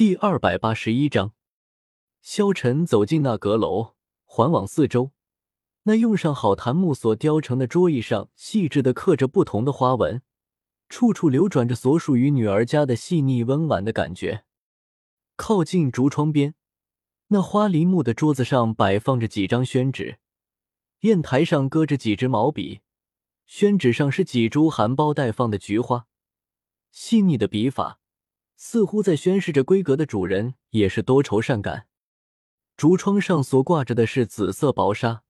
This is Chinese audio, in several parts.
第二百八十一章，萧晨走进那阁楼，环往四周。那用上好檀木所雕成的桌椅上，细致的刻着不同的花纹，处处流转着所属于女儿家的细腻温婉的感觉。靠近竹窗边，那花梨木的桌子上摆放着几张宣纸，砚台上搁着几支毛笔，宣纸上是几株含苞待放的菊花，细腻的笔法似乎在宣示着闺阁的主人也是多愁善感。竹窗上所挂着的是紫色薄纱。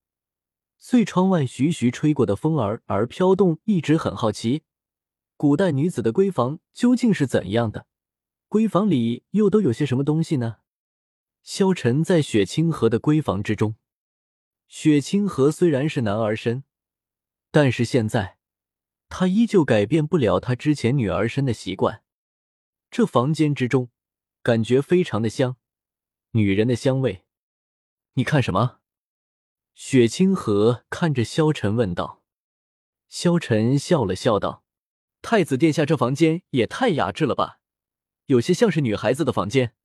随窗外徐徐吹过的风儿而飘动，一直很好奇，古代女子的闺房究竟是怎样的？闺房里又都有些什么东西呢？萧晨在雪清河的闺房之中，雪清河虽然是男儿身，但是现在他依旧改变不了他之前女儿身的习惯。这房间之中，感觉非常的香，女人的香味。你看什么？雪清河看着萧晨问道：“萧晨笑了笑道，太子殿下这房间也太雅致了吧，有些像是女孩子的房间。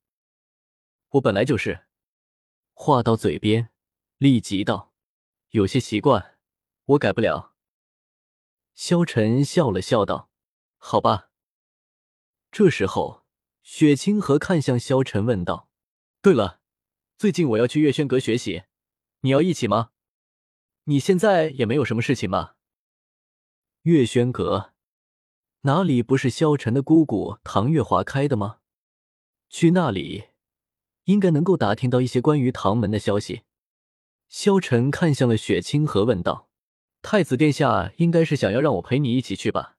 我本来就是。”话到嘴边，立即道：“有些习惯，我改不了。”萧晨笑了笑道：“好吧。”这时候，雪清河看向萧晨问道：“对了，最近我要去月轩阁学习。”你要一起吗？你现在也没有什么事情吧？月轩阁哪里不是萧晨的姑姑唐月华开的吗？去那里应该能够打听到一些关于唐门的消息。萧晨看向了雪清河，问道：“太子殿下应该是想要让我陪你一起去吧？”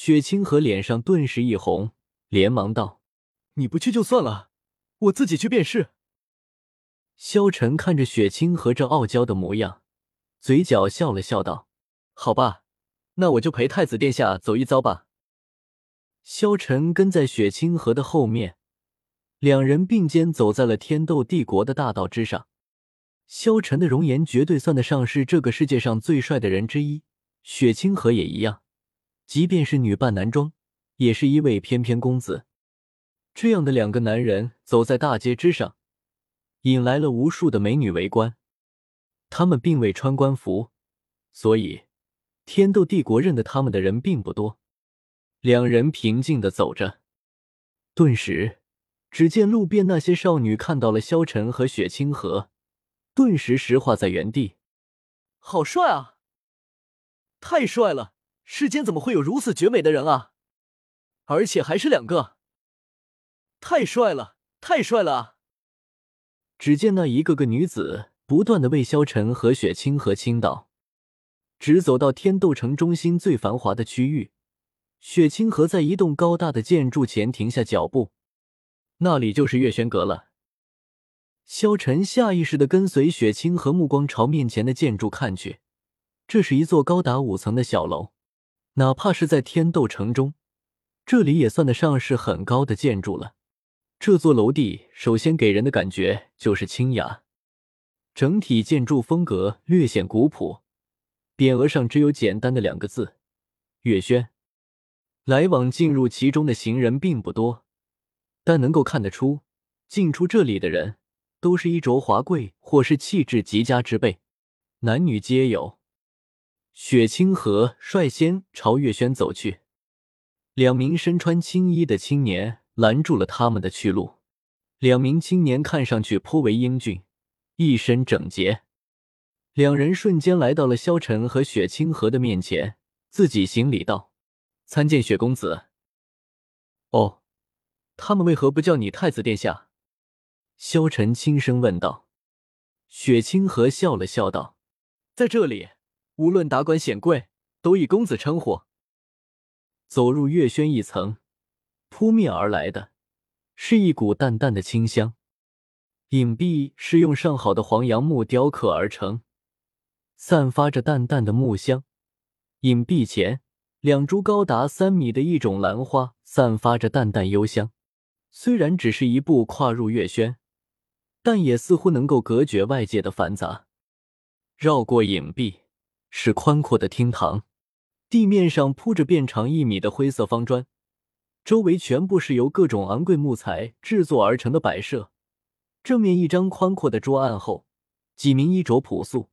雪清河脸上顿时一红，连忙道：“你不去就算了，我自己去便是。”萧晨看着雪清河这傲娇的模样，嘴角笑了笑，道：“好吧，那我就陪太子殿下走一遭吧。”萧晨跟在雪清河的后面，两人并肩走在了天斗帝国的大道之上。萧晨的容颜绝对算得上是这个世界上最帅的人之一，雪清河也一样，即便是女扮男装，也是一位翩翩公子。这样的两个男人走在大街之上。引来了无数的美女围观，他们并未穿官服，所以天斗帝国认得他们的人并不多。两人平静的走着，顿时，只见路边那些少女看到了萧晨和雪清河，顿时石化在原地。好帅啊！太帅了！世间怎么会有如此绝美的人啊？而且还是两个！太帅了！太帅了！只见那一个个女子不断的为萧晨和雪清河倾倒，直走到天斗城中心最繁华的区域。雪清河在一栋高大的建筑前停下脚步，那里就是月轩阁了。萧晨下意识的跟随雪清河目光朝面前的建筑看去，这是一座高达五层的小楼，哪怕是在天斗城中，这里也算得上是很高的建筑了。这座楼地首先给人的感觉就是清雅，整体建筑风格略显古朴，匾额上只有简单的两个字“月轩”。来往进入其中的行人并不多，但能够看得出，进出这里的人都是衣着华贵或是气质极佳之辈，男女皆有。雪清河率先朝月轩走去，两名身穿青衣的青年。拦住了他们的去路。两名青年看上去颇为英俊，一身整洁。两人瞬间来到了萧晨和雪清河的面前，自己行礼道：“参见雪公子。”“哦，他们为何不叫你太子殿下？”萧晨轻声问道。雪清河笑了笑道：“在这里，无论达官显贵，都以公子称呼。”走入月轩一层。扑面而来的是一股淡淡的清香。影壁是用上好的黄杨木雕刻而成，散发着淡淡的木香。影壁前，两株高达三米的一种兰花散发着淡淡幽香。虽然只是一步跨入月轩，但也似乎能够隔绝外界的繁杂。绕过影壁，是宽阔的厅堂，地面上铺着遍长一米的灰色方砖。周围全部是由各种昂贵木材制作而成的摆设。正面一张宽阔的桌案后，几名衣着朴素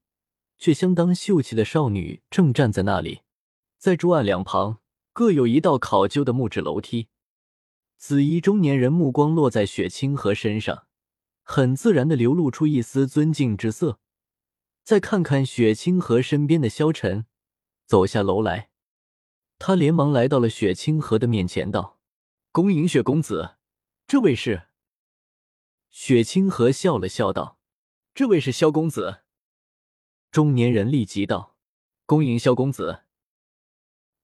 却相当秀气的少女正站在那里。在桌案两旁各有一道考究的木质楼梯。紫衣中年人目光落在雪清河身上，很自然的流露出一丝尊敬之色。再看看雪清河身边的萧晨，走下楼来，他连忙来到了雪清河的面前，道：“恭迎雪公子，这位是。”雪清河笑了笑道：“这位是萧公子。”中年人立即道：“恭迎萧公子。”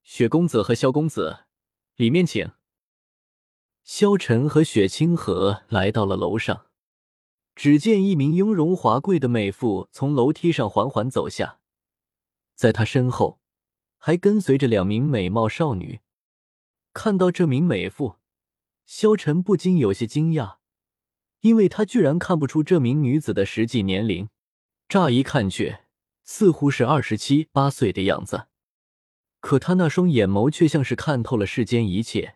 雪公子和萧公子，里面请。萧晨和雪清河来到了楼上。只见一名雍容华贵的美妇从楼梯上缓缓走下，在她身后还跟随着两名美貌少女。看到这名美妇，萧晨不禁有些惊讶，因为他居然看不出这名女子的实际年龄，乍一看去似乎是二十七八岁的样子，可他那双眼眸却像是看透了世间一切，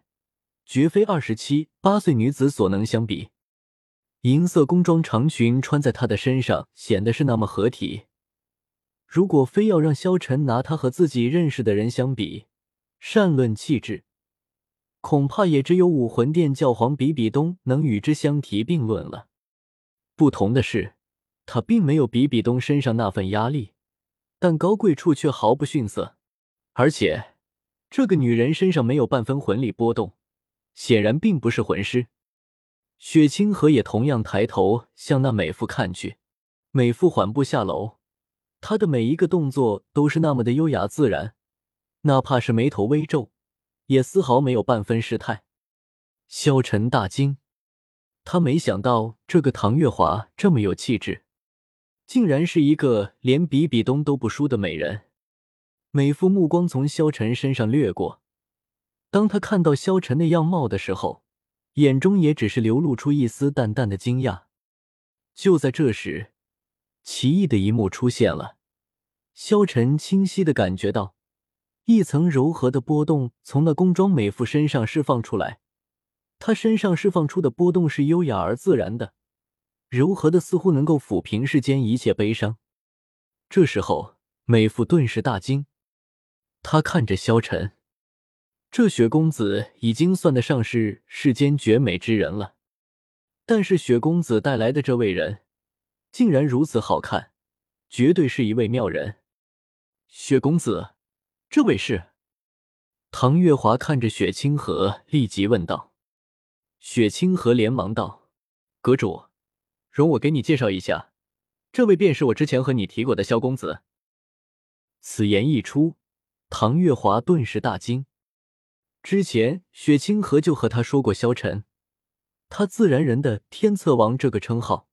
绝非二十七八岁女子所能相比。银色工装长裙穿在她的身上，显得是那么合体。如果非要让萧晨拿她和自己认识的人相比，善论气质，恐怕也只有武魂殿教皇比比东能与之相提并论了。不同的是，她并没有比比东身上那份压力，但高贵处却毫不逊色。而且，这个女人身上没有半分魂力波动，显然并不是魂师。雪清河也同样抬头向那美妇看去，美妇缓步下楼，她的每一个动作都是那么的优雅自然，哪怕是眉头微皱，也丝毫没有半分失态。萧晨大惊，他没想到这个唐月华这么有气质，竟然是一个连比比东都不输的美人。美妇目光从萧晨身上掠过，当他看到萧晨的样貌的时候。眼中也只是流露出一丝淡淡的惊讶。就在这时，奇异的一幕出现了。萧晨清晰的感觉到，一层柔和的波动从那工装美妇身上释放出来。她身上释放出的波动是优雅而自然的，柔和的似乎能够抚平世间一切悲伤。这时候，美妇顿时大惊，她看着萧晨。这雪公子已经算得上是世间绝美之人了，但是雪公子带来的这位人，竟然如此好看，绝对是一位妙人。雪公子，这位是？唐月华看着雪清河，立即问道。雪清河连忙道：“阁主，容我给你介绍一下，这位便是我之前和你提过的萧公子。”此言一出，唐月华顿时大惊。之前雪清河就和他说过，萧晨，他自然人的天策王这个称号。